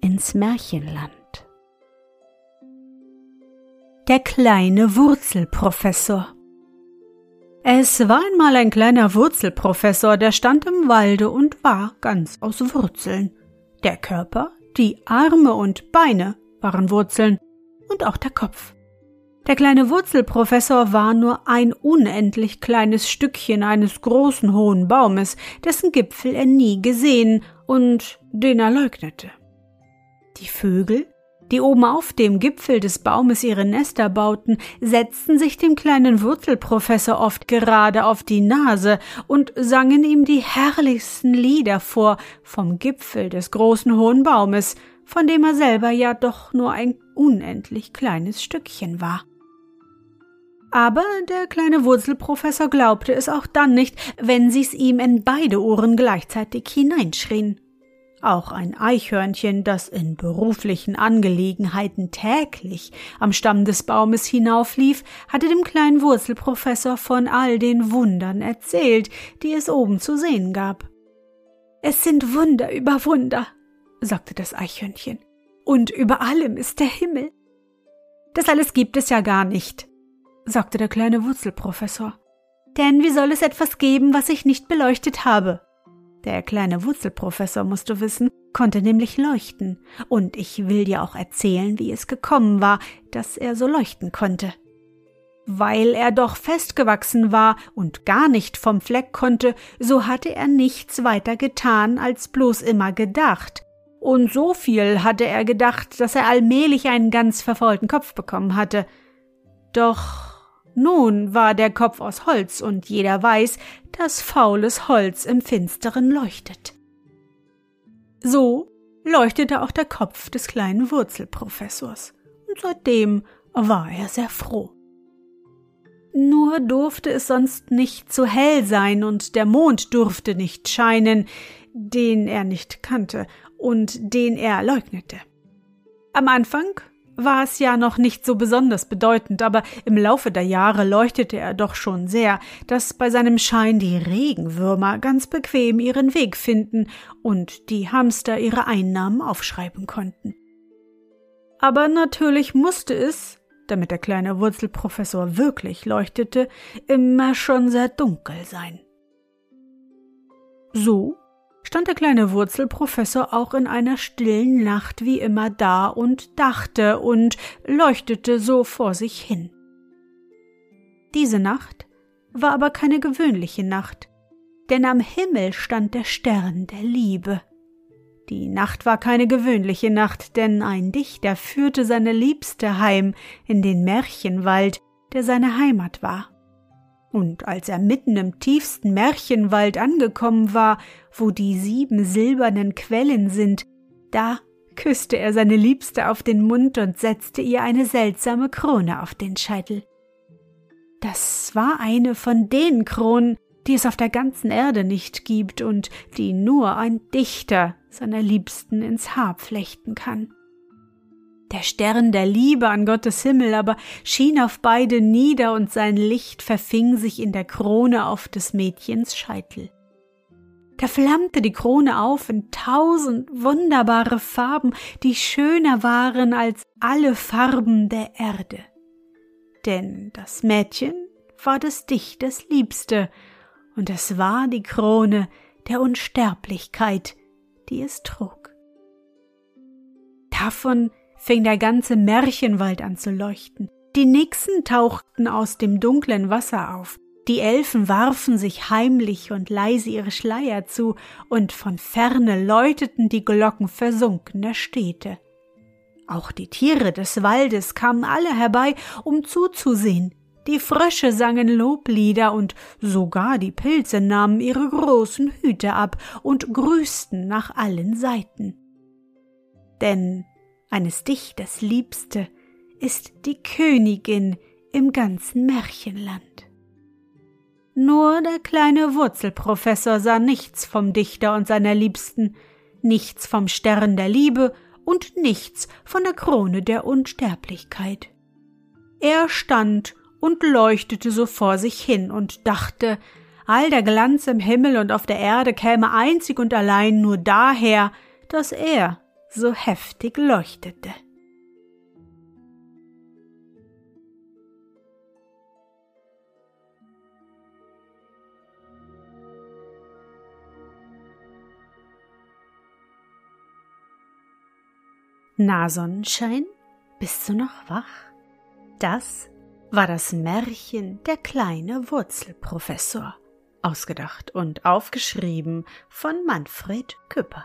ins Märchenland. Der kleine Wurzelprofessor Es war einmal ein kleiner Wurzelprofessor, der stand im Walde und war ganz aus Wurzeln. Der Körper, die Arme und Beine waren Wurzeln und auch der Kopf. Der kleine Wurzelprofessor war nur ein unendlich kleines Stückchen eines großen hohen Baumes, dessen Gipfel er nie gesehen und den er leugnete. Die Vögel, die oben auf dem Gipfel des Baumes ihre Nester bauten, setzten sich dem kleinen Wurzelprofessor oft gerade auf die Nase und sangen ihm die herrlichsten Lieder vor vom Gipfel des großen hohen Baumes, von dem er selber ja doch nur ein unendlich kleines Stückchen war. Aber der kleine Wurzelprofessor glaubte es auch dann nicht, wenn sie's ihm in beide Ohren gleichzeitig hineinschrien. Auch ein Eichhörnchen, das in beruflichen Angelegenheiten täglich am Stamm des Baumes hinauflief, hatte dem kleinen Wurzelprofessor von all den Wundern erzählt, die es oben zu sehen gab. Es sind Wunder über Wunder, sagte das Eichhörnchen, und über allem ist der Himmel. Das alles gibt es ja gar nicht, sagte der kleine Wurzelprofessor. Denn wie soll es etwas geben, was ich nicht beleuchtet habe? Der kleine Wurzelprofessor, musst du wissen, konnte nämlich leuchten, und ich will dir auch erzählen, wie es gekommen war, dass er so leuchten konnte. Weil er doch festgewachsen war und gar nicht vom Fleck konnte, so hatte er nichts weiter getan, als bloß immer gedacht. Und so viel hatte er gedacht, dass er allmählich einen ganz verfaulten Kopf bekommen hatte. Doch nun war der Kopf aus Holz und jeder weiß, dass faules Holz im Finsteren leuchtet. So leuchtete auch der Kopf des kleinen Wurzelprofessors, und seitdem war er sehr froh. Nur durfte es sonst nicht zu hell sein und der Mond durfte nicht scheinen, den er nicht kannte und den er leugnete. Am Anfang war es ja noch nicht so besonders bedeutend, aber im Laufe der Jahre leuchtete er doch schon sehr, dass bei seinem Schein die Regenwürmer ganz bequem ihren Weg finden und die Hamster ihre Einnahmen aufschreiben konnten. Aber natürlich musste es, damit der kleine Wurzelprofessor wirklich leuchtete, immer schon sehr dunkel sein. So stand der kleine Wurzelprofessor auch in einer stillen Nacht wie immer da und dachte und leuchtete so vor sich hin. Diese Nacht war aber keine gewöhnliche Nacht, denn am Himmel stand der Stern der Liebe. Die Nacht war keine gewöhnliche Nacht, denn ein Dichter führte seine Liebste heim in den Märchenwald, der seine Heimat war. Und als er mitten im tiefsten Märchenwald angekommen war, wo die sieben silbernen Quellen sind, da küsste er seine Liebste auf den Mund und setzte ihr eine seltsame Krone auf den Scheitel. Das war eine von den Kronen, die es auf der ganzen Erde nicht gibt und die nur ein Dichter seiner Liebsten ins Haar flechten kann. Der Stern der Liebe an Gottes Himmel aber schien auf beide nieder und sein Licht verfing sich in der Krone auf des Mädchens Scheitel. Da flammte die Krone auf in tausend wunderbare Farben, die schöner waren als alle Farben der Erde. Denn das Mädchen war des Dichters Liebste, und es war die Krone der Unsterblichkeit, die es trug. Davon fing der ganze Märchenwald an zu leuchten. Die Nixen tauchten aus dem dunklen Wasser auf, die Elfen warfen sich heimlich und leise ihre Schleier zu, und von ferne läuteten die Glocken versunkener Städte. Auch die Tiere des Waldes kamen alle herbei, um zuzusehen. Die Frösche sangen Loblieder und sogar die Pilze nahmen ihre großen Hüte ab und grüßten nach allen Seiten. Denn eines Dichters Liebste ist die Königin im ganzen Märchenland. Nur der kleine Wurzelprofessor sah nichts vom Dichter und seiner Liebsten, nichts vom Stern der Liebe und nichts von der Krone der Unsterblichkeit. Er stand und leuchtete so vor sich hin und dachte, all der Glanz im Himmel und auf der Erde käme einzig und allein nur daher, dass er so heftig leuchtete. Na Sonnenschein, bist du noch wach? Das war das Märchen Der kleine Wurzelprofessor, ausgedacht und aufgeschrieben von Manfred Küpper.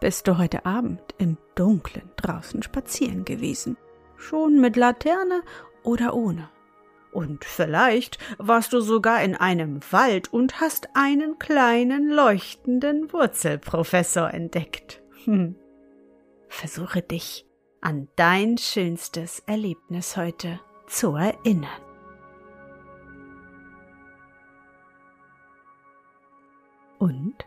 bist du heute Abend im Dunklen draußen spazieren gewesen, schon mit Laterne oder ohne. Und vielleicht warst du sogar in einem Wald und hast einen kleinen leuchtenden Wurzelprofessor entdeckt. Hm. Versuche dich an dein schönstes Erlebnis heute zu erinnern. Und?